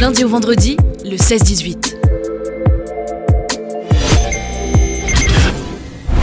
lundi au vendredi, le 16-18.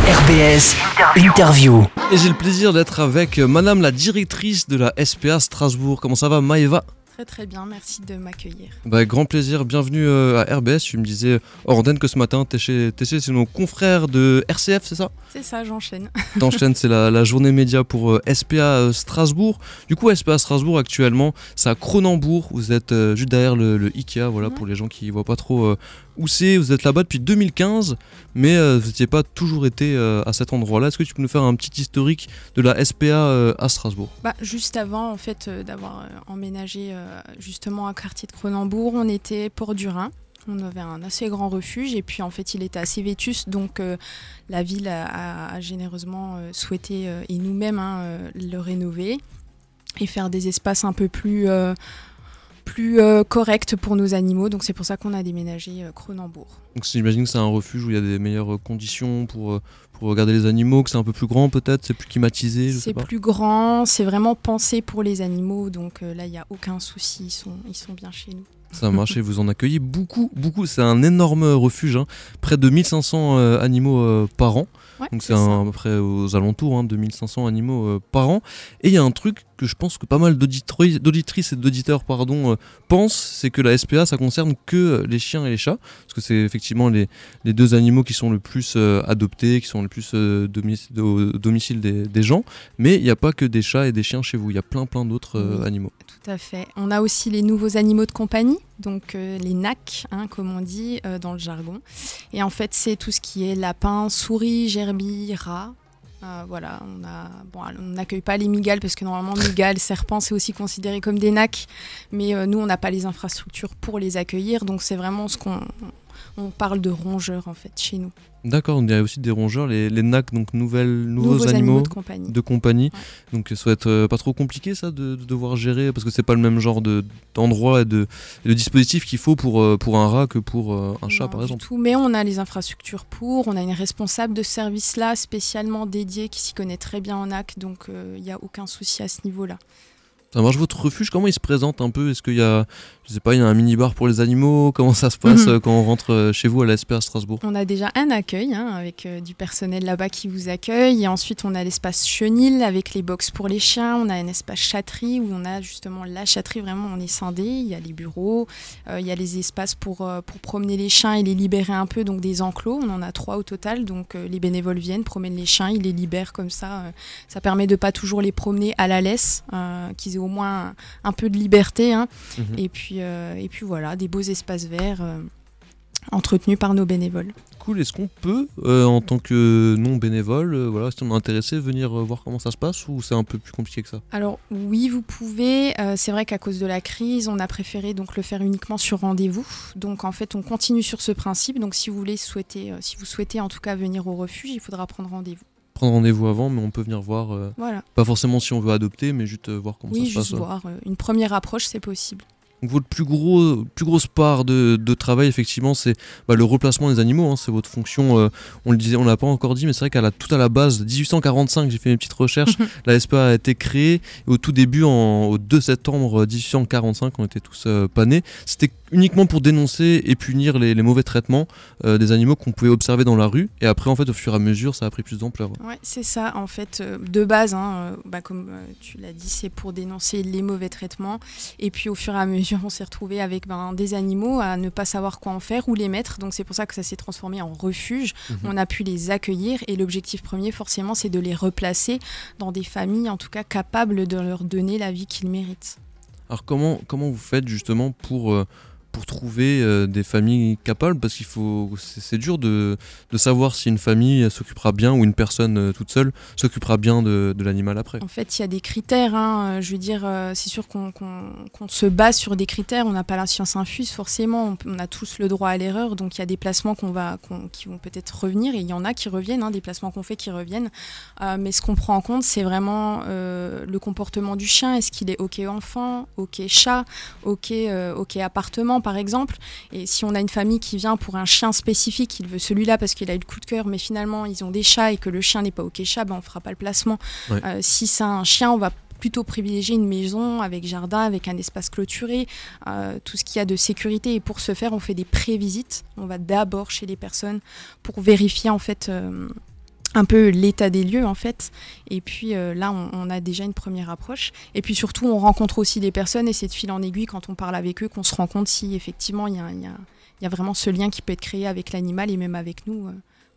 RBS Interview. Et j'ai le plaisir d'être avec euh, madame la directrice de la SPA Strasbourg. Comment ça va Maëva? Très très bien, merci de m'accueillir. bah, Grand plaisir, bienvenue euh, à RBS. Tu me disais hors antenne que ce matin, t'es chez, chez nos confrères de RCF, c'est ça? C'est ça, j'enchaîne. T'enchaînes, c'est la, la journée média pour euh, SPA euh, Strasbourg. Du coup, SPA Strasbourg actuellement, c'est à Cronenbourg. Vous êtes euh, juste derrière le, le Ikea, voilà, pour les gens qui voient pas trop euh, où c'est. Vous êtes là-bas depuis 2015, mais euh, vous n'étiez pas toujours été euh, à cet endroit-là. Est-ce que tu peux nous faire un petit historique de la SPA euh, à Strasbourg? Bah, juste avant en fait d'avoir emménagé justement à quartier de Cronenbourg, on était Port du Rhin. On avait un assez grand refuge et puis en fait il était assez vétus donc la ville a, généreusement souhaité et nous-mêmes hein, le rénover et faire des espaces un peu plus plus euh, corrects pour nos animaux donc c'est pour ça qu'on a déménagé euh, Cronenbourg. Donc j'imagine que c'est un refuge où il y a des meilleures conditions pour, euh, pour regarder les animaux, que c'est un peu plus grand peut-être, c'est plus climatisé, C'est plus grand, c'est vraiment pensé pour les animaux, donc euh, là, il n'y a aucun souci, ils sont, ils sont bien chez nous. Ça marche et vous en accueillez beaucoup, beaucoup. C'est un énorme refuge, hein. près de 1500 euh, animaux euh, par an. Ouais, Donc c'est à peu près aux alentours hein, de 1500 animaux euh, par an. Et il y a un truc que je pense que pas mal d'auditri- d'auditrices et d'auditeurs pardon, euh, pensent, c'est que la SPA ça concerne que euh, les chiens et les chats, parce que c'est effectivement les, les deux animaux qui sont le plus euh, adoptés, qui sont le plus euh, domici- au domicile des, des gens. Mais il n'y a pas que des chats et des chiens chez vous, il y a plein plein d'autres Oui. animaux. Tout à fait. On a aussi les nouveaux animaux de compagnie, donc les NAC, hein, comme on dit dans le jargon. Et en fait, c'est tout ce qui est lapin, souris, gerbille, rat. Euh, voilà, on n'accueille pas les migales parce que normalement migales, serpents, c'est aussi considéré comme des nacs, mais euh, nous on n'a pas les infrastructures pour les accueillir, donc c'est vraiment ce qu'on on parle de rongeurs en fait chez nous. D'accord, il y a aussi des rongeurs, les, les NAC, donc nouvelles, nouveaux, animaux, animaux, de compagnie. de compagnie. Ouais. Donc ça doit être euh, pas trop compliqué ça de, de devoir gérer, parce que c'est pas le même genre de- d'endroit et de, et de dispositif qu'il faut pour, euh, pour un rat que pour euh, un chat Non, par exemple. tout, mais on a les infrastructures pour, on a une responsable de service là spécialement dédiée qui s'y connaît très bien en AC, donc il n'y a aucun souci à ce niveau-là. Ça marche votre refuge, comment il se présente un peu? Est-ce qu'il y a, je sais pas, il y a un mini-bar pour les animaux? Comment ça se passe euh, quand on rentre euh, chez vous à la SPA à Strasbourg? On a déjà un accueil hein, avec euh, du personnel là-bas qui vous accueille, et ensuite on a l'espace chenil avec les box pour les chiens, on a un espace chatterie où on a justement la chatterie, vraiment on est scindé, il y a les bureaux, euh, il y a les espaces pour, euh, pour promener les chiens et les libérer un peu, donc des enclos, on en a trois au total, donc les bénévoles viennent, promènent les chiens, ils les libèrent comme ça, ça permet de pas toujours les promener à la laisse, qu'ils aient au moins un, un peu de liberté, hein. Mhm. et, puis, euh, et puis voilà, des beaux espaces verts euh, entretenus par nos bénévoles. Cool, est-ce qu'on peut, euh, en tant que non bénévole, euh, voilà, si on est intéressé, venir euh, voir comment ça se passe ou c'est un peu plus compliqué que ça? Alors oui, vous pouvez. C'est vrai qu'à cause de la crise, on a préféré donc le faire uniquement sur rendez-vous. Donc en fait, on continue sur ce principe. Donc si vous voulez souhaiter, si vous souhaitez en tout cas venir au refuge, il faudra prendre rendez-vous. Prendre rendez-vous avant, mais on peut venir voir, euh, Voilà. pas forcément si on veut adopter, mais juste euh, voir comment oui, ça se passe. juste euh. voir. euh, une première approche, c'est possible. Donc votre plus, gros, plus grosse part de, de travail, effectivement, c'est bah, le replacement des animaux. hein. c'est votre fonction. euh, on le disait, on l'a pas encore dit, mais c'est vrai qu'à la, tout à la base, 1845, j'ai fait mes petites recherches. la SPA a été créée. Et au tout début, en, au 2 septembre 1845, on était tous euh, pas nés. C'était uniquement pour dénoncer et punir les, les mauvais traitements euh, des animaux qu'on pouvait observer dans la rue. Et après, en fait, au fur et à mesure, ça a pris plus d'ampleur. Ouais, c'est ça. En fait, euh, de base, hein, euh, bah, comme euh, tu l'as dit, c'est pour dénoncer les mauvais traitements. Et puis, au fur et à mesure, on s'est retrouvé avec ben, des animaux à ne pas savoir quoi en faire, où les mettre. Donc, c'est pour ça que ça s'est transformé en refuge. Mhm. On a pu les accueillir. Et l'objectif premier, forcément, c'est de les replacer dans des familles, en tout cas, capables de leur donner la vie qu'ils méritent. Alors comment, comment vous faites justement pour, euh, pour trouver euh, des familles capables Parce qu'il faut, c'est dur de, savoir si une famille s'occupera bien ou une personne euh, toute seule s'occupera bien de, l'animal après. En fait, il y a des critères. hein. Euh, Je veux dire, c'est sûr qu'on se base sur des critères. On n'a pas la science infuse, forcément. On, a tous le droit à l'erreur. Donc, il y a des placements qu'on va, qui vont peut-être revenir. Et il y en a qui reviennent, hein, des placements qu'on fait qui reviennent. Mais ce qu'on prend en compte, c'est vraiment le comportement du chien. Est-ce qu'il est OK enfant, OK chat, OK, OK appartement, par exemple Et si on a une famille qui vient pour un chien spécifique, il veut celui-là parce qu'il a eu le coup de cœur, mais finalement, ils ont des chats et que le chien n'est pas OK chat, ben, on fera pas le placement. Ouais. Euh, si c'est un chien, on va plutôt privilégier une maison avec jardin, avec un espace clôturé, euh, tout ce qu'il y a de sécurité. Et pour ce faire, on fait des pré-visites. On va d'abord chez les personnes pour vérifier en fait euh, un peu l'état des lieux en fait. Et puis euh, là, on, a déjà une première approche. Et puis surtout, on rencontre aussi des personnes et c'est de fil en aiguille quand on parle avec eux qu'on se rend compte si effectivement il y a, y, a, y a, vraiment ce lien qui peut être créé avec l'animal et même avec nous. Euh,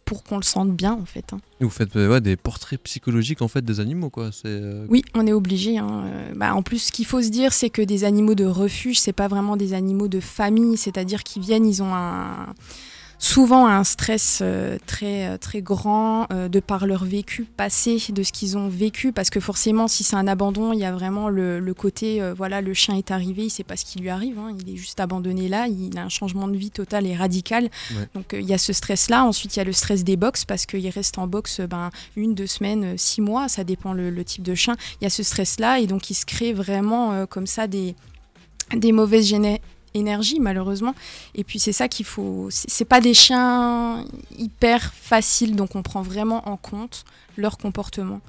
pour qu'on le sente bien en fait. Hein. Et vous faites euh, ouais, des portraits psychologiques en fait des animaux quoi. Euh... Oui, on est obligé. Hein. Bah, en plus, ce qu'il faut se dire, c'est que des animaux de refuge, c'est pas vraiment des animaux de famille, c'est-à-dire qu'ils viennent, ils ont un souvent un stress euh, très, euh, très grand euh, de par leur vécu passé, de ce qu'ils ont vécu, parce que forcément, si c'est un abandon, il y a vraiment le, le côté, voilà, le chien est arrivé, il sait pas ce qui lui arrive, hein, il est juste abandonné là, il a un changement de vie total et radical. Ouais. Donc il y a ce stress-là. Ensuite, il y a le stress des box, parce qu'il reste en box ben, une, deux semaines, six mois, ça dépend le, le type de chien. Il y a ce stress-là, et donc il se crée vraiment comme ça des, des mauvaises géné énergie malheureusement. Et puis c'est ça qu'il faut c'est pas des chiens hyper faciles donc on prend vraiment en compte leur comportement.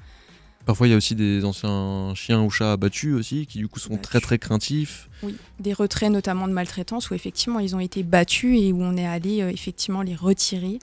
Parfois il y a aussi des anciens chiens ou chats abattus aussi qui du coup sont battus. très très craintifs. Oui des retraits notamment de maltraitance où effectivement ils ont été battus et où on est allé euh, effectivement les retirer.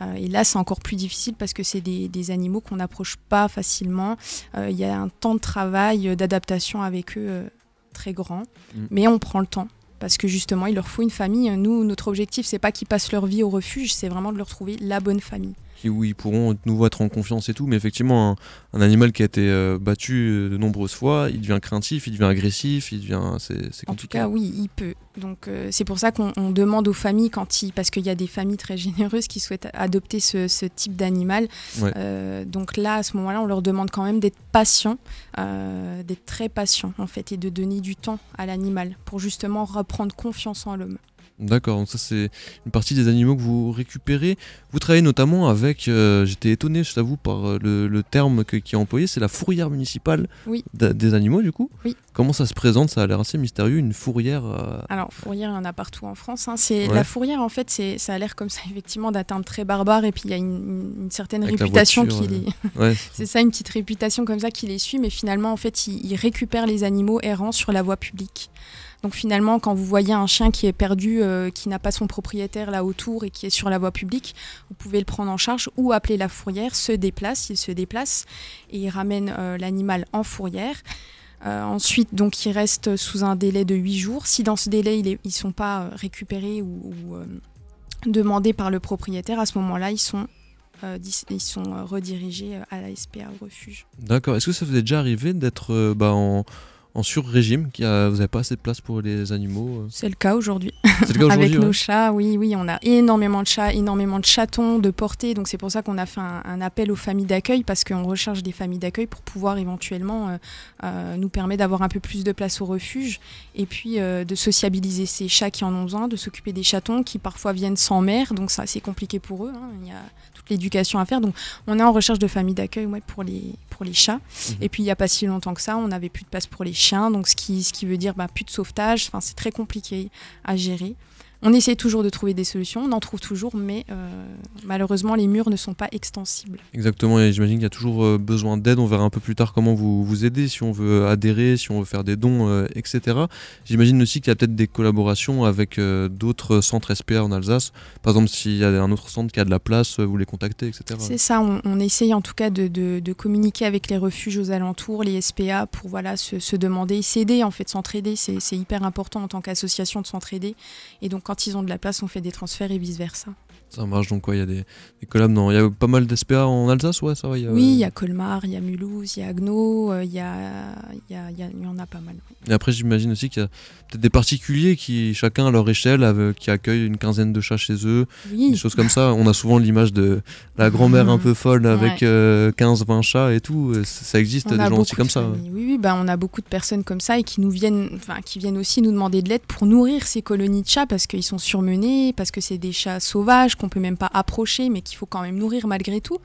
Euh, et là c'est encore plus difficile parce que c'est des, des, animaux qu'on n'approche pas facilement. Euh, il y a un temps de travail d'adaptation avec eux très grand. Mm. mais on prend le temps parce que justement, il leur faut une famille. Nous, notre objectif, c'est pas qu'ils passent leur vie au refuge, c'est vraiment de leur trouver la bonne famille. Où ils pourront de nouveau être en confiance et tout, mais effectivement, un, un animal qui a été euh, battu de nombreuses fois, il devient craintif, il devient agressif, il devient. C'est. En tout cas, oui, il peut. Donc, euh, c'est pour ça qu'on demande aux familles, quand ils, parce qu'il y a des familles très généreuses qui souhaitent adopter ce, ce type d'animal. Ouais. Euh, donc là, à ce moment-là, on leur demande quand même d'être patients, euh, d'être très patients, en fait, et de donner du temps à l'animal pour justement reprendre confiance en l'homme. D'accord, donc ça c'est une partie des animaux que vous récupérez. Vous travaillez notamment avec, euh, j'étais étonné, je t'avoue, par euh, le, le, terme que, qui est employé, c'est la fourrière municipale oui. des animaux du coup. Oui. Comment ça se présente? Ça a l'air assez mystérieux, une fourrière. Euh... Alors fourrière, il y en a partout en France. Hein. C'est ouais. la fourrière en fait, c'est ça a l'air comme ça effectivement d'un terme très barbare et puis il y a une, une certaine avec réputation voiture, qui les. Ouais. c'est ça, une petite réputation comme ça qui les suit, mais finalement en fait, ils, ils récupèrent les animaux errants sur la voie publique. Donc finalement, quand vous voyez un chien qui est perdu, euh, qui n'a pas son propriétaire là autour et qui est sur la voie publique, vous pouvez le prendre en charge ou appeler la fourrière, se déplace, il se déplace et il ramène euh, l'animal en fourrière. Euh, ensuite, donc, il reste sous un délai de 8 jours. Si dans ce délai, ils ne sont pas récupérés ou, demandés par le propriétaire, à ce moment-là, ils sont ils sont redirigés à la SPA au refuge. D'accord. Est-ce que ça vous est déjà arrivé d'être bah, en, en sur-régime, vous n'avez pas assez de place pour les animaux C'est le cas aujourd'hui. Avec nos chats, oui, oui, on a énormément de chats, énormément de chatons de portée. Donc c'est pour ça qu'on a fait un, un appel aux familles d'accueil parce qu'on recherche des familles d'accueil pour pouvoir éventuellement euh, euh, nous permettre d'avoir un peu plus de place au refuge et puis euh, de sociabiliser ces chats qui en ont besoin, de s'occuper des chatons qui parfois viennent sans mère, donc ça c'est compliqué pour eux. Hein. Il y a toute l'éducation à faire. Donc on est en recherche de familles d'accueil ouais, pour les pour les chats. Mmh. Et puis il n'y a pas si longtemps que ça, on n'avait plus de place pour les donc ce qui, ce qui veut dire bah, plus de sauvetage, enfin, c'est très compliqué à gérer. On essaie toujours de trouver des solutions, on en trouve toujours, mais euh, malheureusement les murs ne sont pas extensibles. Exactement, et j'imagine qu'il y a toujours euh, besoin d'aide. On verra un peu plus tard comment vous vous aider, si on veut adhérer, si on veut faire des dons, euh, etc. J'imagine aussi qu'il y a peut-être des collaborations avec euh, d'autres centres SPA en Alsace. Par exemple, s'il y a un autre centre qui a de la place, vous les contactez, etc. C'est ça, on, on, essaye en tout cas de, de, de, communiquer avec les refuges aux alentours, les SPA, pour voilà, se, se demander, s'aider, en fait, s'entraider. C'est hyper important en tant qu'association de s'entraider. Et donc quand ils ont de la place, on fait des transferts et vice-versa. Ça marche donc quoi Il y a des, des collabs dans. Il y a pas mal d'SPA en Alsace, ouais, ça va. Il y a, oui, il y a Colmar, il y a Mulhouse, il y a Agno, il y, a, il, y a, il, en a pas mal. Et après, j'imagine aussi qu'il y a peut-être des particuliers qui, chacun à leur échelle, avec, qui accueillent une quinzaine de chats chez eux, oui. des choses comme ça. On a souvent l'image de la grand-mère mmh. un peu folle avec ouais. euh, 15-20 chats et tout. Ça existe on des gens aussi comme ça. Oui, oui bah, on a beaucoup de personnes comme ça et qui nous viennent, enfin, qui viennent aussi nous demander de l'aide pour nourrir ces colonies de chats parce qu'ils sont surmenés, parce que c'est des chats sauvages qu'on peut même pas approcher mais qu'il faut quand même nourrir malgré tout.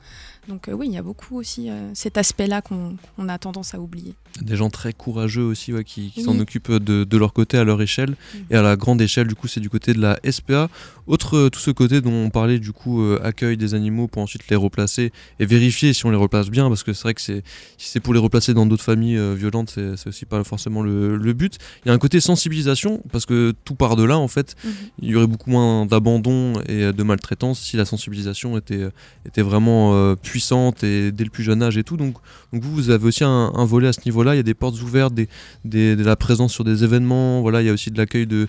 Donc oui, il y a beaucoup aussi cet aspect-là qu'on a tendance à oublier. Des gens très courageux aussi qui, s'en occupent de, leur côté à leur échelle mmh. et à la grande échelle du coup c'est du côté de la SPA. Autre tout ce côté dont on parlait du coup accueil des animaux pour ensuite les replacer et vérifier si on les replace bien parce que c'est vrai que c'est si c'est pour les replacer dans d'autres familles violentes c'est aussi pas forcément le, le, but. Il y a un côté sensibilisation parce que tout part de là en fait. Mmh. Il y aurait beaucoup moins d'abandon et de maltraitance si la sensibilisation était, était vraiment puissante et dès le plus jeune âge et tout. Donc, donc vous, vous avez aussi un, volet à ce niveau-là. Il y a des portes ouvertes, de la présence sur des événements. Voilà, il y a aussi de l'accueil de,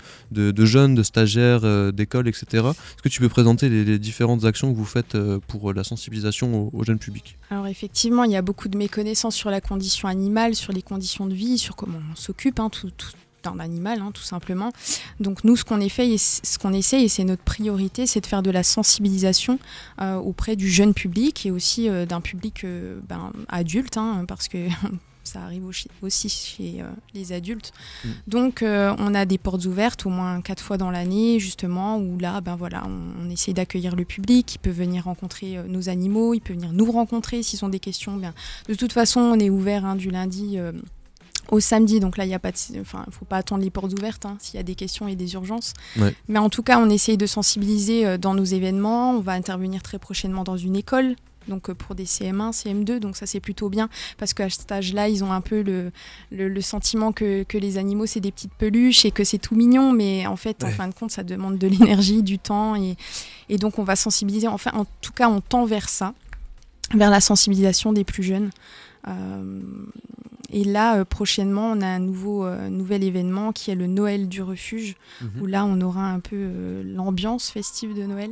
jeunes, de stagiaires, euh, d'écoles, etc. Est-ce que tu peux présenter les, différentes actions que vous faites euh, pour la sensibilisation au, jeunes publics Alors effectivement, il y a beaucoup de méconnaissances sur la condition animale, sur les conditions de vie, sur comment on s'occupe, hein, d'un animal, hein, tout simplement. Donc nous, ce qu'on essaye, ce qu'on essaye, et c'est notre priorité, c'est de faire de la sensibilisation euh, auprès du jeune public et aussi euh, d'un public euh, ben, adulte, hein, parce que ça arrive aussi chez les adultes. Mm. Donc on a des portes ouvertes au moins quatre fois dans l'année, justement, où là, ben voilà, on, essaie d'accueillir le public, il peut venir rencontrer nos animaux, il peut venir nous rencontrer s'ils ont des questions. Bien. De toute façon, on est ouvert hein, du lundi au samedi. Donc là, il a pas enfin, faut pas attendre les portes ouvertes hein, s'il y a des questions et des urgences. Mais en tout cas, on essaye de sensibiliser euh, dans nos événements. On va intervenir très prochainement dans une école. Donc euh, pour des CM1, CM2, donc ça c'est plutôt bien parce qu'à cet âge-là, ils ont un peu le, le, sentiment que, que, les animaux c'est des petites peluches et que c'est tout mignon, mais en fait, en fin de compte, ça demande de l'énergie, du temps et, et donc on va sensibiliser. Enfin, en tout cas, on tend vers ça, vers la sensibilisation des plus jeunes. Euh, et là, euh, prochainement, on a un nouveau, euh, nouvel événement qui est le Noël du refuge, mhm. où là, on aura un peu l'ambiance festive de Noël.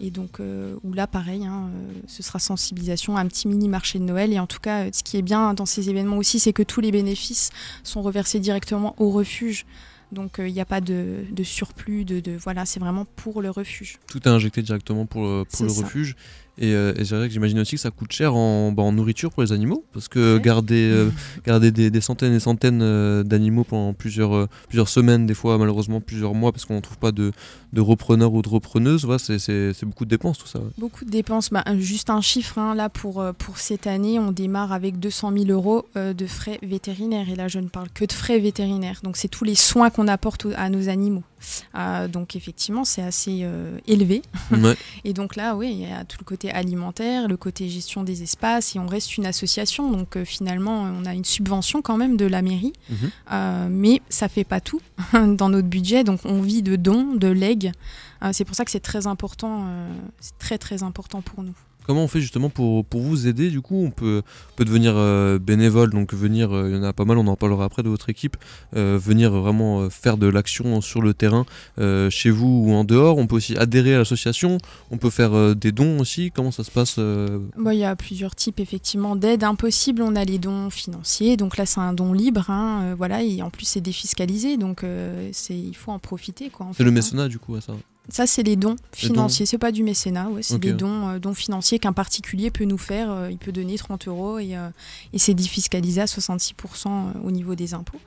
Et donc, où là, pareil, hein, ce sera sensibilisation, un petit mini marché de Noël. Et en tout cas, ce qui est bien dans ces événements aussi, c'est que tous les bénéfices sont reversés directement au refuge. Donc il n'y a pas de, surplus, de, de voilà, c'est vraiment pour le refuge. Tout est injecté directement pour, pour le refuge. Euh, et, c'est vrai que j'imagine aussi que ça coûte cher en, bah, en, nourriture pour les animaux, parce que garder, euh, garder des, des, centaines et centaines euh, d'animaux pendant plusieurs, plusieurs semaines, des fois malheureusement plusieurs mois, parce qu'on ne trouve pas de, de repreneurs ou de repreneuses, ouais, c'est beaucoup de dépenses tout ça. Beaucoup de dépenses. Bah, juste un chiffre, hein, là pour, pour cette année, on démarre avec 200 000 euros de frais vétérinaires. Et là, je ne parle que de frais vétérinaires. Donc c'est tous les soins qu'on apporte à nos animaux. Donc effectivement, c'est assez élevé. et donc là, oui, il y a tout le côté alimentaire, le côté gestion des espaces, et on reste une association. Donc euh, finalement, on a une subvention quand même de la mairie, mhm. euh, mais ça fait pas tout dans notre budget. Donc on vit de dons, de legs. Euh, c'est pour ça que c'est très important, c'est très très important pour nous. Comment on fait justement pour, pour vous aider Du coup, on peut, peut devenir euh, bénévole, donc venir, euh, il y en a pas mal, on en parlera après de votre équipe, euh, venir vraiment faire de l'action sur le terrain chez vous ou en dehors. On peut aussi adhérer à l'association, on peut faire des dons aussi. Comment ça se passe Il y a plusieurs types effectivement d'aides. Impossible, on a les dons financiers, donc là c'est un don libre, hein, voilà, et en plus c'est défiscalisé, donc c'est il faut en profiter. C'est le hein. mécénat du coup à ça ça, c'est les dons financiers. C'est pas du mécénat, ouais, c'est des dons, euh, dons financiers qu'un particulier peut nous faire. Euh, il peut donner 30 euros et, euh, et c'est défiscalisé à 66% au niveau des impôts.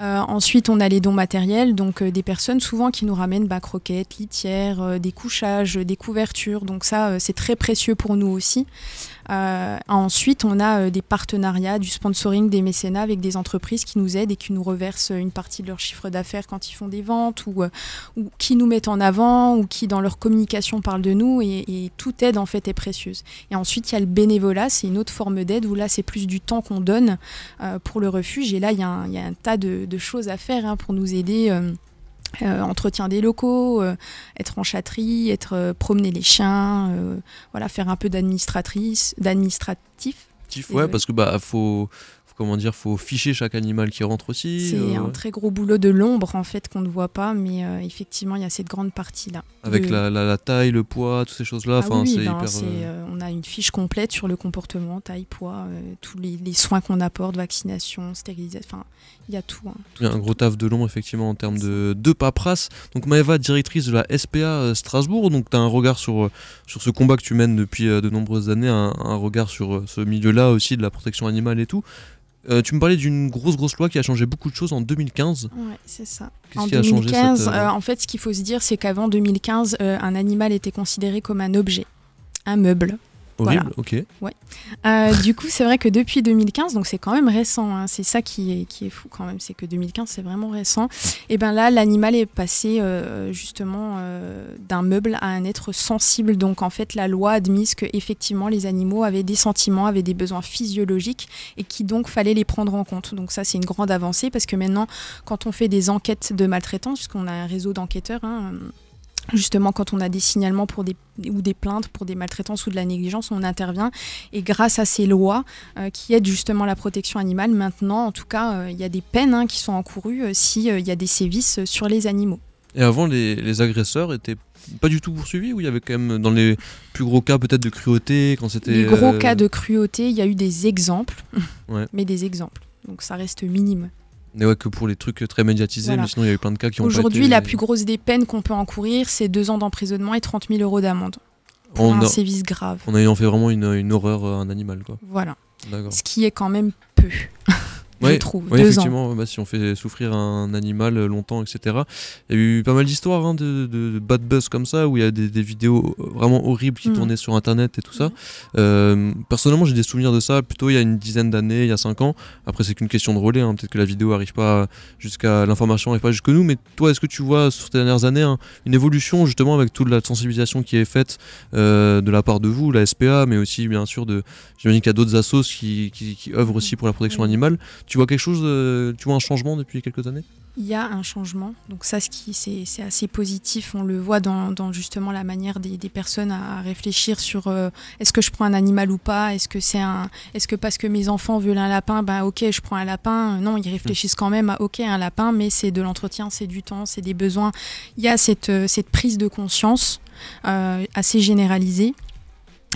ensuite, on a les dons matériels, donc des personnes souvent qui nous ramènent bah, croquettes, litières, des couchages, des couvertures. Donc ça, c'est très précieux pour nous aussi. Euh, ensuite, on a euh, des partenariats, du sponsoring, des mécénats avec des entreprises qui nous aident et qui nous reversent une partie de leur chiffre d'affaires quand ils font des ventes ou, euh, qui nous mettent en avant ou qui dans leur communication parlent de nous et, toute aide en fait est précieuse. Et ensuite, il y a le bénévolat, c'est une autre forme d'aide où là c'est plus du temps qu'on donne pour le refuge et là il y, a un tas de, de choses à faire hein, pour nous aider. Euh, entretien des locaux, euh, être en chatterie, être euh, promener les chiens, voilà, faire un peu d'administratrice, d'administratif. Ouais, parce que bah faut comment dire, faut ficher chaque animal qui rentre aussi. C'est un très gros boulot de l'ombre en fait qu'on ne voit pas, mais effectivement il y a cette grande partie là. Avec la, la, taille, le poids, toutes ces choses là. Ah oui, ben, on a une fiche complète sur le comportement, taille, poids, tous les, les soins qu'on apporte, vaccination, stérilisation, enfin il y a tout. Hein, il y a un gros taf de long, effectivement, en termes de, de paperasse. Donc, Maëva, directrice de la SPA euh, Strasbourg, donc tu as un regard sur, euh, sur ce combat que tu mènes depuis euh, de nombreuses années, un, regard sur ce milieu-là aussi, de la protection animale et tout. Tu me parlais d'une grosse grosse loi qui a changé beaucoup de choses en 2015. Ouais, c'est ça. En 2015, en fait, ce qu'il faut se dire, c'est qu'avant 2015, un animal était considéré comme un objet, un meuble. Horrible, ok. Euh, du coup, c'est vrai que depuis 2015, donc c'est quand même récent, hein, c'est ça qui est, qui est fou quand même, c'est que 2015, c'est vraiment récent. Et bien là, l'animal est passé euh, justement euh, d'un meuble à un être sensible. Donc en fait, la loi admise que effectivement les animaux avaient des sentiments, avaient des besoins physiologiques et qui donc fallait les prendre en compte. Donc ça, c'est une grande avancée parce que maintenant, quand on fait des enquêtes de maltraitance, puisqu'on a un réseau d'enquêteurs, hein, Justement, quand on a des signalements pour des, ou des plaintes pour des maltraitances ou de la négligence, on intervient. Et grâce à ces lois euh, qui aident justement la protection animale, maintenant, en tout cas, euh, il y a des peines hein, qui sont encourues euh, s'il y a des sévices sur les animaux. Et avant, les, les agresseurs étaient pas du tout poursuivis ou il y avait quand même dans les plus gros cas peut-être de cruauté quand c'était les gros cas de cruauté il y a eu des exemples mais des exemples donc ça reste minime mais ouais, que pour les trucs très médiatisés, mais sinon il y a eu plein de cas qui ont Aujourd'hui, la plus grosse des peines qu'on peut encourir, c'est deux ans d'emprisonnement et 30 000 euros d'amende. Pour on un sévice grave. On a fait vraiment une, une horreur à un animal, quoi. Voilà. Ce qui est quand même peu. je trouve. Oui, effectivement, bah, si on fait souffrir un animal longtemps, etc. Il y a eu pas mal d'histoires hein, de, bad buzz comme ça, où il y a des, vidéos vraiment horribles qui mm. tournaient sur Internet et tout ça. Mm. Euh, personnellement, j'ai des souvenirs de ça plutôt il y a une dizaine d'années, il y a cinq ans. Après, c'est qu'une question de relais. Hein. Peut-être que la vidéo arrive pas jusqu'à l'information, arrive pas jusque nous. Mais toi, est-ce que tu vois sur ces dernières années hein, une évolution justement avec toute la sensibilisation qui est faite euh, de la part de vous, la SPA, mais aussi bien sûr de. J'imagine qu'il y a d'autres assos qui, qui, qui, œuvrent aussi pour la protection animale. Tu vois quelque chose, tu vois un changement depuis quelques années? Il y a un changement. Donc ça, c'est assez positif. On le voit dans, justement la manière des, personnes à réfléchir sur euh, est-ce que je prends un animal ou pas? Est-ce que c'est un, est-ce que parce que mes enfants veulent un lapin, ben ok, je prends un lapin? Non, ils réfléchissent quand même à ok un lapin, mais c'est de l'entretien, c'est du temps, c'est des besoins. Il y a cette, cette prise de conscience euh, assez généralisée.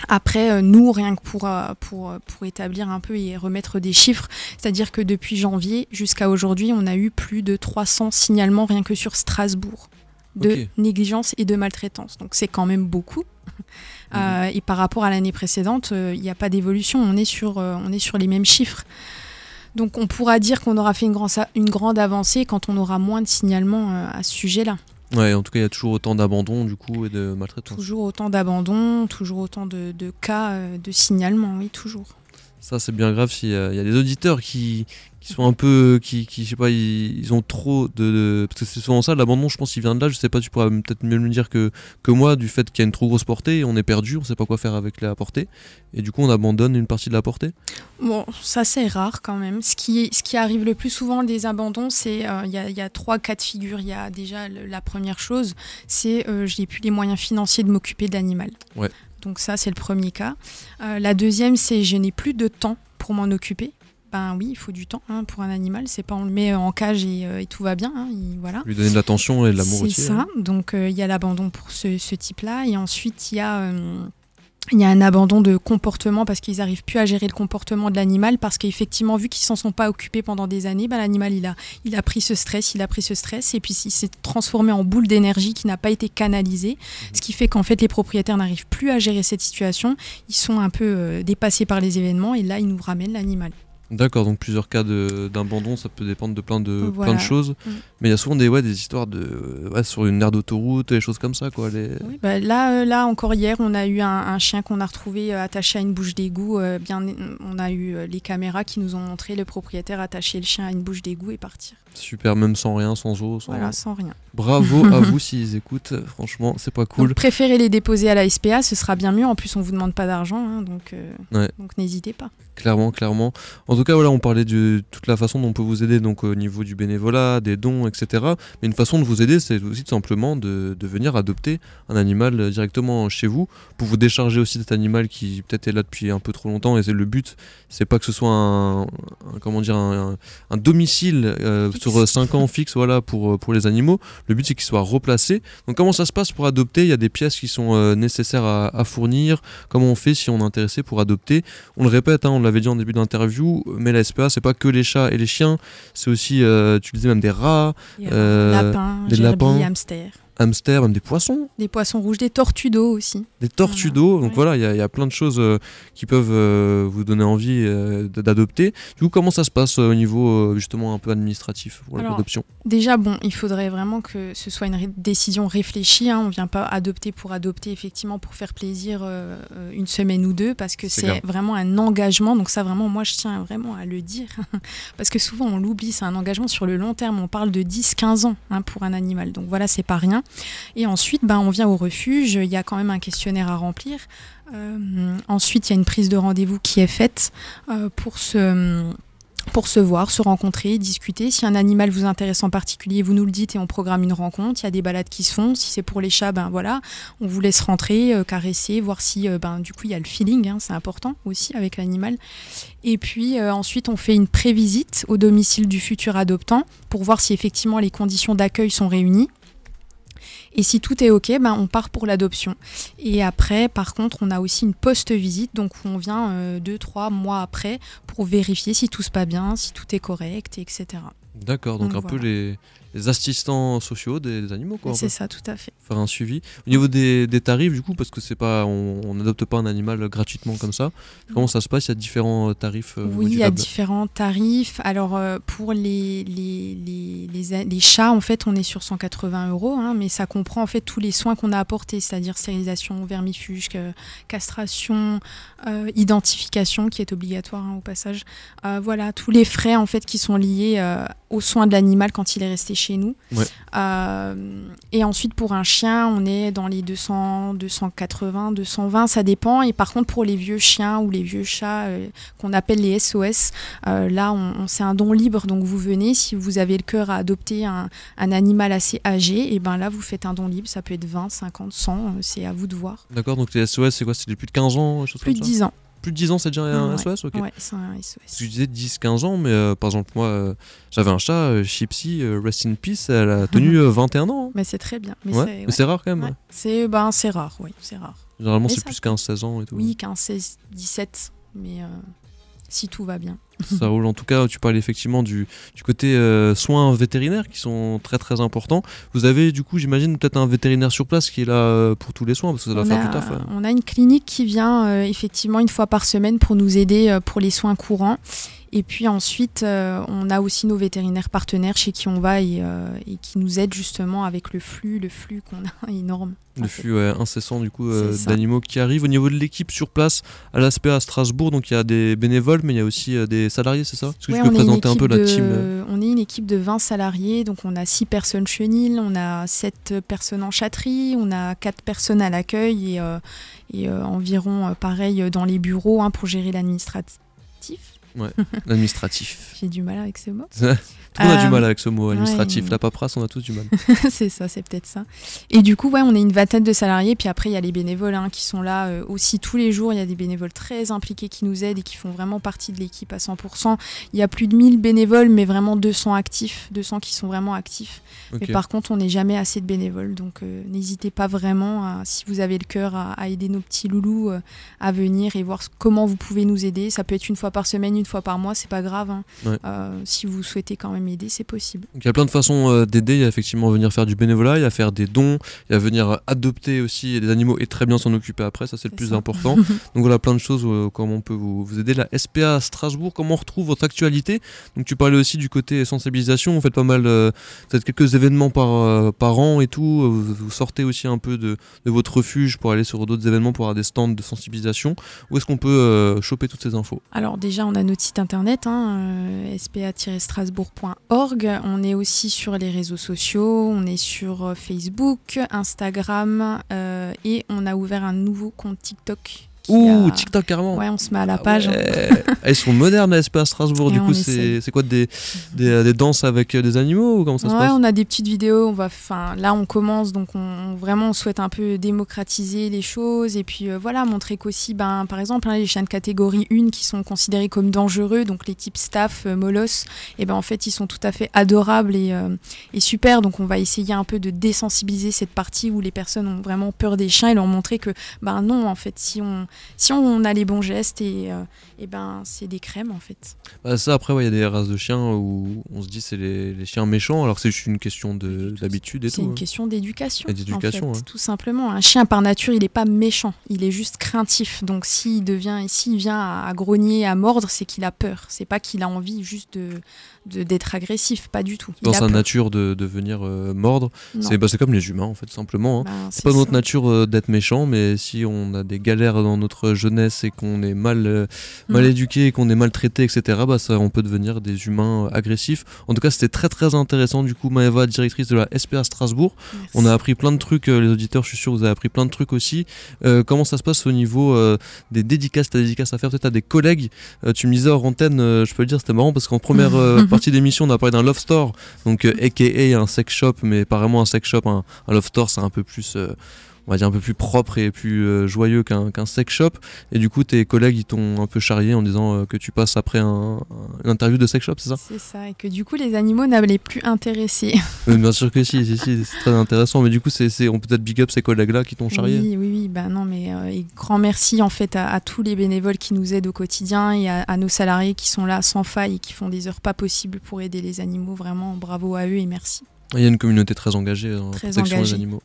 Après, euh, nous, rien que pour, euh, pour, euh, pour établir un peu et remettre des chiffres, c'est-à-dire que depuis janvier jusqu'à aujourd'hui, on a eu plus de 300 signalements rien que sur Strasbourg de négligence et de maltraitance. Donc c'est quand même beaucoup. Mhm. et par rapport à l'année précédente, il n'y a pas d'évolution. On, est sur, on est sur les mêmes chiffres. Donc on pourra dire qu'on aura fait une, une grande avancée quand on aura moins de signalements à ce sujet-là. Ouais, en tout cas, il y a toujours autant d'abandon du coup et de maltraitance. Toujours autant d'abandon, toujours autant de, de cas euh, de signalement, oui, toujours. Ça, c'est bien grave s'il y a des auditeurs qui, qui sont un peu. Qui, qui je sais pas, ils, ont trop de, Parce que c'est souvent ça, l'abandon, je pense qu'il vient de là. Je sais pas, tu pourras peut-être mieux me dire que, que moi, du fait qu'il y a une trop grosse portée, on est perdu, on sait pas quoi faire avec la portée. Et du coup, on abandonne une partie de la portée Bon, ça, c'est rare quand même. Ce qui, ce qui arrive le plus souvent des abandons, c'est. Euh, il y, a, y, a, trois cas de figure. Il y a déjà la première chose, c'est euh, j'ai plus les moyens financiers de m'occuper. Ouais. Donc ça, c'est le premier cas. Euh, la deuxième, c'est je n'ai plus de temps pour m'en occuper. Ben oui, il faut du temps hein, pour un animal. C'est pas on le met en cage et, euh, tout va bien. Hein, voilà. Lui donner de l'attention et de l'amour aussi. C'est ça. Hein. Donc euh, il y a l'abandon pour ce, ce type-là. Et ensuite, il y a il y a un abandon de comportement parce qu'ils n'arrivent plus à gérer le comportement de l'animal parce qu'effectivement, vu qu'ils s'en sont pas occupés pendant des années, bah, l'animal il a, il a pris ce stress, il a pris ce stress et puis il s'est transformé en boule d'énergie qui n'a pas été canalisée, ce qui fait qu'en fait les propriétaires n'arrivent plus à gérer cette situation, ils sont un peu euh, dépassés par les événements et là ils nous ramènent l'animal. D'accord, donc plusieurs cas d'abandon, ça peut dépendre de plein de, plein de choses. Mm. Mais il y a souvent des, ouais, des histoires de, ouais, sur une aire d'autoroute, des choses comme ça. Quoi, les... bah là, euh, là, encore hier, on a eu un, chien qu'on a retrouvé euh, attaché à une bouche d'égout. Euh, bien, on a eu les caméras qui nous ont montré le propriétaire attacher le chien à une bouche d'égout et partir. Super, même sans rien, sans eau. Sans... Voilà, sans rien. Bravo à vous s'ils écoutent, franchement, c'est pas cool. Donc, préférez les déposer à la SPA, ce sera bien mieux. En plus, on vous demande pas d'argent, hein, donc, donc n'hésitez pas. Clairement, clairement. En tout cas, voilà, on parlait de toute la façon dont on peut vous aider, donc au niveau du bénévolat, des dons, etc. Mais une façon de vous aider, c'est aussi tout simplement de, de, venir adopter un animal directement chez vous, pour vous décharger aussi de cet animal qui peut-être est là depuis un peu trop longtemps. Et c'est le but, c'est pas que ce soit un, comment dire, un, domicile euh, sur 5 ans fixe, voilà, pour, pour les animaux. Le but, c'est qu'il soit replacé. Donc comment ça se passe pour adopter? Il y a des pièces qui sont euh, nécessaires à, à, fournir. Comment on fait si on est intéressé pour adopter? On le répète, hein, on l'avait dit en début d'interview, mais la SPA, c'est pas que les chats et les chiens, c'est aussi, euh, tu disais même des rats, euh, lapins, des lapins, hamsters. Hamsters, même des poissons. Des poissons rouges, des tortues d'eau aussi. Des tortues Voilà. d'eau. Donc Ouais. voilà, il y, a- il y a plein de choses euh, qui peuvent euh, vous donner envie euh, d'adopter. Du coup, comment ça se passe au niveau justement un peu administratif pour l'adoption? Déjà, bon, il faudrait vraiment que ce soit une décision réfléchie. Hein. On ne vient pas adopter pour adopter, effectivement, pour faire plaisir une semaine ou deux, parce que C'est vraiment un engagement. Donc ça, vraiment, moi, je tiens vraiment à le dire, parce que souvent, on l'oublie, c'est un engagement sur le long terme. On parle de 10-15 ans hein, pour un animal. Donc voilà, c'est pas rien. Et ensuite, ben, on vient au refuge. Il y a quand même un questionnaire à remplir. Euh, ensuite, il y a une prise de rendez-vous qui est faite euh, pour se pour se voir, se rencontrer, discuter. Si un animal vous intéresse en particulier, vous nous le dites et on programme une rencontre. Il y a des balades qui se font. Si c'est pour les chats, ben voilà, on vous laisse rentrer, euh, caresser, voir si ben du coup il y a le feeling, hein, c'est important aussi avec l'animal. Et puis ensuite on fait une prévisite au domicile du futur adoptant pour voir si effectivement les conditions d'accueil sont réunies. Et si tout est OK, ben, on part pour l'adoption. Et après, par contre, on a aussi une post-visite, donc où on vient euh, deux, trois mois après pour vérifier si tout se passe bien, si tout est correct, etc. D'accord, donc Donc un peu les, les assistants sociaux des, des animaux, C'est ça, tout à fait. Faire un suivi. Au niveau des, des tarifs, du coup, parce que c'est pas, on n'adopte pas un animal gratuitement comme ça. Comment ça se passe? Il y a différents euh, tarifs euh, Oui, il y a différents tarifs. Alors, euh, pour les, les, les, les, chats, en fait, on est sur 180 euros, hein, mais ça comprend en fait tous les soins qu'on a apportés, c'est-à-dire stérilisation, vermifuge, castration, euh, identification qui est obligatoire hein, au passage. Voilà, tous les frais en fait qui sont liés aux soins de l'animal quand il est resté chez nous. Ouais. Euh, et ensuite, pour un chien, on est dans les 200, 280, 220, ça dépend. Et par contre, pour les vieux chiens ou les vieux chats euh, qu'on appelle les SOS, euh, là, on, on- c'est un don libre. Donc, vous venez, si vous avez le cœur à adopter un, un animal assez âgé, et ben là, vous faites un don libre. Ça peut être 20, 50, 100, euh, c'est à vous de voir. D'accord, donc les SOS, c'est quoi? C'est les plus de 15 ans Plus de ça? 10 ans. Plus de 10 ans, c'est déjà un Ouais. SOS Ok. Ouais, c'est un Parce que SOS. tu disais 10-15 ans, mais euh, par exemple, moi, euh, j'avais un chat, euh, Chipsy, euh, Rest in Peace, elle a tenu euh, 21 ans. hein. Mais c'est très bien. Mais Ouais, c'est- ouais. rare quand même. C'est ben, c'est rare, oui, c'est rare. Généralement, c'est plus peut. 15-16 ans et tout. Oui, 15, 16, 17, mais euh, si tout va bien. Ça roule. En tout cas, tu parles effectivement du, du côté euh, soins vétérinaires qui sont très très importants. Vous avez du coup, j'imagine, peut-être un vétérinaire sur place qui est là euh, pour tous les soins parce que ça doit on, faire a, du taf. ouais. on a une clinique qui vient euh, effectivement une fois par semaine pour nous aider euh, pour les soins courants. Et puis ensuite, euh, on a aussi nos vétérinaires partenaires chez qui on va et, euh, et qui nous aident justement avec le flux, le flux qu'on a énorme. Le flux ouais, incessant du coup euh, d'animaux qui arrivent. Au niveau de l'équipe sur place à l'ASPA à Strasbourg, donc il y a des bénévoles, mais il y a aussi des salariés, c'est ça? Est-ce que Ouais, tu peux présenter un peu la team On est une équipe de 20 salariés, donc on a 6 personnes chenilles, on a 7 personnes en chatterie, on a 4 personnes à l'accueil et, et environ pareil dans les bureaux hein, pour gérer l'administratif. L'administratif. J'ai du mal avec ce mot. Monde a Euh, du mal avec ce mot administratif. ouais. La paperasse, on a tous du mal. c'est ça, c'est peut-être ça. Et du coup, ouais, on est une vingtaine de salariés. Puis après, il y a les bénévoles hein, qui sont là euh, aussi tous les jours. Il y a des bénévoles très impliqués qui nous aident et qui font vraiment partie de l'équipe à 100%. Il y a plus de 1000 bénévoles, mais vraiment 200 actifs, 200 qui sont vraiment actifs. Mais par contre, on n'est jamais assez de bénévoles. Donc, euh, n'hésitez pas vraiment, à- si vous avez le cœur, à, à aider nos petits loulous euh, à venir et voir comment vous pouvez nous aider. Ça peut être une fois par semaine, une fois par mois, c'est pas grave. hein. Ouais. Euh, si vous souhaitez quand même aider, c'est possible. Donc il y a plein de façons euh, d'aider. Il y a effectivement venir faire du bénévolat, il y a faire des dons, il y a venir adopter aussi les animaux et très bien s'en occuper après. Ça, c'est le plus ça. important. Donc voilà, plein de choses euh, comment on peut vous, vous aider. La SPA Strasbourg, comment on retrouve votre actualité? Donc tu parlais aussi du côté sensibilisation. Vous faites pas mal, euh, peut-être quelques événements par, par an et tout. Vous, vous sortez aussi un peu de, de votre refuge pour aller sur d'autres événements, pour avoir des stands de sensibilisation. Où est-ce qu'on peut euh, choper toutes ces infos? Alors déjà, on a notre site internet, hein, euh, spa-strasbourg.org. On est aussi sur les réseaux sociaux, on est sur euh, Facebook, Instagram euh, et on a ouvert un nouveau compte TikTok. Ouh, a- TikTok carrément Ouais, on se met à la page. Ah ouais. Ah, Ils sont modernes SPA à Strasbourg. Et du coup, c'est quoi des, des, des danses avec euh, des animaux ou comment ça se Ouais, passe on a des petites vidéos. On va, enfin, là, on commence, donc on, vraiment, on souhaite un peu démocratiser les choses et puis euh, voilà, montrer qu'aussi, ben, par exemple, hein, les chiens de catégorie 1 qui sont considérés comme dangereux, donc les types staff, euh, molosses, et ben en fait, ils sont tout à fait adorables et, euh, et super. Donc, on va essayer un peu de désensibiliser cette partie où les personnes ont vraiment peur des chiens et leur montrer que, ben non, en fait, si on, si on a les bons gestes et, et ben c'est des crèmes en fait. Bah, ça après il y a des races de chiens où on se dit c'est les, les, chiens méchants alors c'est juste une question d'habitude et tout. C'est une hein. question d'éducation. D'éducation, en fait, ouais. tout simplement. Un chien par nature il n'est pas méchant, il est juste craintif. Donc s'il devient, s'il vient à, à grogner, à mordre, c'est qu'il a peur. C'est pas qu'il a envie juste de d'être agressif, pas du tout. Dans sa peur. nature de, de venir euh, mordre, c'est bah, comme les humains en fait simplement. hein. Ben, C'est pas ça. notre nature euh, d'être méchant, mais si on a des galères dans notre jeunesse et qu'on est mal, euh, mal Mm. éduqué, qu'on est maltraité, etc., bah ça, on peut devenir des humains agressifs. En tout cas, c'était très très intéressant. Du coup, Maëva, directrice de la SPA Strasbourg, Merci. on a appris plein de trucs. les auditeurs, je suis sûr, vous avez appris plein de trucs aussi. Comment ça se passe au niveau des dédicaces T'as des dédicaces à faire peut-être à des collègues. Tu me disais hors antenne, je peux le dire, c'était marrant parce qu'en première partie d'émission, on a parlé d'un love store, donc euh, aka un sex shop, mais pas un sex shop. Un, un love store, c'est un peu plus. euh, on va dire un peu plus propre et plus euh, joyeux qu'un qu'un sex shop. Et du coup, tes collègues, ils t'ont un peu charrié en disant euh, que tu passes après un, un- une interview de sex shop, c'est ça? C'est ça, et que du coup les animaux n'allaient plus intéresser. Euh, Bien sûr que si, si, si, c'est très intéressant. Mais du coup, c'est on peut peut-être big up ces collègues-là qui t'ont charrié. Oui, oui, oui, bah non, mais euh, et grand merci en fait à, à tous les bénévoles qui nous aident au quotidien et à, à nos salariés qui sont là sans faille et qui font des heures pas possibles pour aider les animaux. Vraiment, bravo à eux et merci. Il y a une communauté très engagée dans la Très protection engagée. des animaux.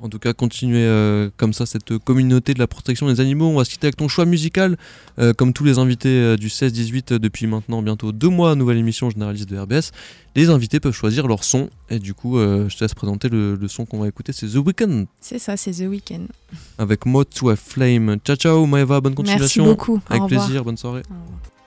En tout cas, continuez euh, comme ça cette communauté de la protection des animaux. On va se quitter avec ton choix musical. Euh, comme tous les invités euh, du 16-18 euh, depuis maintenant bientôt deux mois, nouvelle émission généraliste de RBS. Les invités peuvent choisir leur son. Et du coup, je te laisse présenter le, le son qu'on va écouter. C'est The Weeknd C'est ça, c'est The Weeknd. avec Mode to a Flame. Ciao ciao Maeva, bonne Merci continuation. beaucoup. Avec plaisir, bonne soirée. Au revoir.